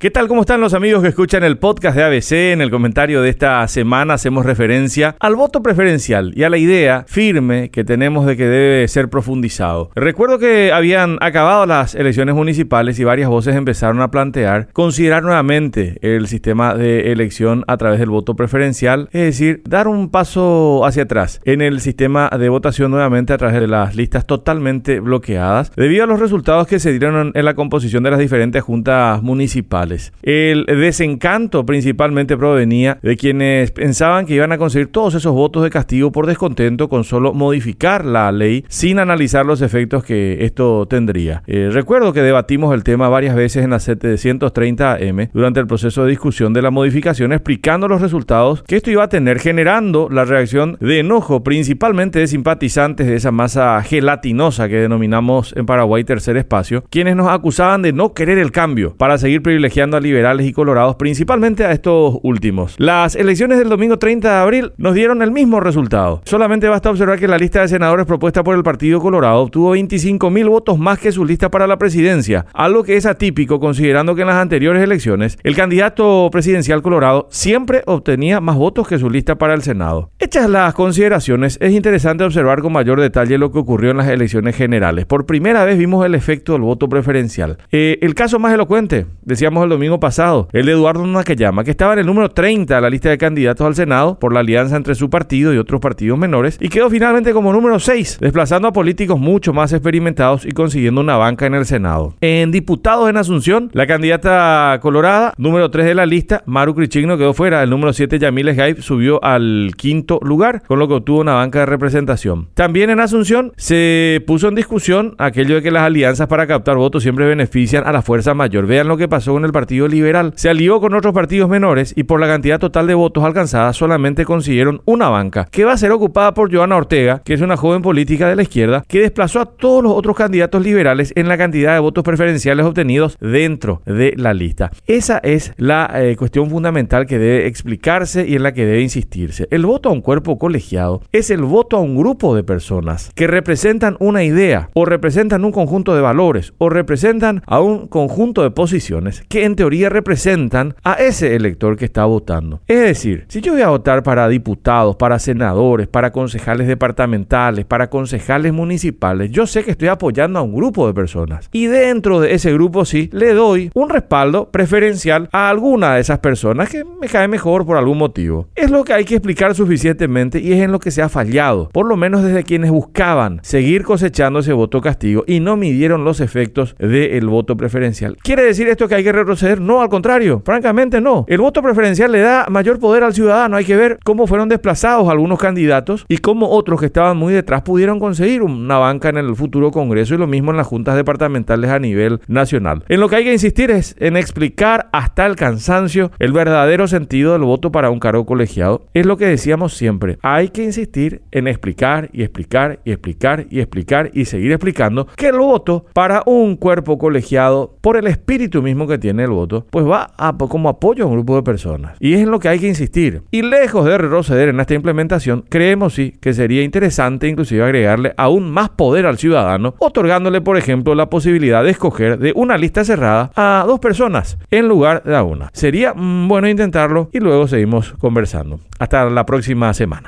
¿Qué tal? ¿Cómo están los amigos que escuchan el podcast de ABC? En el comentario de esta semana hacemos referencia al voto preferencial y a la idea firme que tenemos de que debe ser profundizado. Recuerdo que habían acabado las elecciones municipales y varias voces empezaron a plantear considerar nuevamente el sistema de elección a través del voto preferencial, es decir, dar un paso hacia atrás en el sistema de votación nuevamente a través de las listas totalmente bloqueadas debido a los resultados que se dieron en la composición de las diferentes juntas municipales. El desencanto principalmente provenía de quienes pensaban que iban a conseguir todos esos votos de castigo por descontento con solo modificar la ley sin analizar los efectos que esto tendría. Eh, recuerdo que debatimos el tema varias veces en la 730 AM durante el proceso de discusión de la modificación explicando los resultados que esto iba a tener generando la reacción de enojo principalmente de simpatizantes de esa masa gelatinosa que denominamos en Paraguay tercer espacio, quienes nos acusaban de no querer el cambio para seguir privilegiando a liberales y colorados, principalmente a estos últimos. Las elecciones del domingo 30 de abril nos dieron el mismo resultado. Solamente basta observar que la lista de senadores propuesta por el Partido Colorado obtuvo 25 mil votos más que su lista para la presidencia, algo que es atípico considerando que en las anteriores elecciones el candidato presidencial colorado siempre obtenía más votos que su lista para el Senado. Hechas las consideraciones, es interesante observar con mayor detalle lo que ocurrió en las elecciones generales. Por primera vez vimos el efecto del voto preferencial. Eh, el caso más elocuente, decíamos el domingo pasado, el de Eduardo Nakayama, que estaba en el número 30 de la lista de candidatos al Senado por la alianza entre su partido y otros partidos menores, y quedó finalmente como número 6, desplazando a políticos mucho más experimentados y consiguiendo una banca en el Senado. En diputados en Asunción, la candidata colorada, número 3 de la lista, Maru Crichigno, quedó fuera. El número 7, Yamiles Gaib, subió al quinto lugar, con lo que obtuvo una banca de representación. También en Asunción se puso en discusión aquello de que las alianzas para captar votos siempre benefician a la fuerza mayor. Vean lo que pasó con el Partido Liberal. Se alió con otros partidos menores y por la cantidad total de votos alcanzada solamente consiguieron una banca, que va a ser ocupada por Joana Ortega, que es una joven política de la izquierda, que desplazó a todos los otros candidatos liberales en la cantidad de votos preferenciales obtenidos dentro de la lista. Esa es la eh, cuestión fundamental que debe explicarse y en la que debe insistirse. El voto a un cuerpo colegiado es el voto a un grupo de personas que representan una idea o representan un conjunto de valores o representan a un conjunto de posiciones que en teoría representan a ese elector que está votando. Es decir, si yo voy a votar para diputados, para senadores, para concejales departamentales, para concejales municipales, yo sé que estoy apoyando a un grupo de personas. Y dentro de ese grupo sí, le doy un respaldo preferencial a alguna de esas personas que me cae mejor por algún motivo. Es lo que hay que explicar suficientemente y es en lo que se ha fallado, por lo menos desde quienes buscaban seguir cosechando ese voto castigo y no midieron los efectos del voto preferencial. ¿Quiere decir esto que hay que retroceder? No, al contrario, francamente no. El voto preferencial le da mayor poder al ciudadano. Hay que ver cómo fueron desplazados algunos candidatos y cómo otros que estaban muy detrás pudieron conseguir una banca en el futuro Congreso y lo mismo en las juntas departamentales a nivel nacional. En lo que hay que insistir es en explicar hasta el cansancio el verdadero sentido del voto para un cargo colegiado. Es lo que decíamos siempre. Hay que insistir en explicar y explicar y explicar y explicar y seguir explicando que el voto para un cuerpo colegiado, por el espíritu mismo que tiene voto, pues va como apoyo a un grupo de personas. Y es en lo que hay que insistir. Y lejos de retroceder en esta implementación, creemos sí que sería interesante inclusive agregarle aún más poder al ciudadano, otorgándole, por ejemplo, la posibilidad de escoger de una lista cerrada a dos personas en lugar de a una. Sería mm, bueno intentarlo y luego seguimos conversando. Hasta la próxima semana.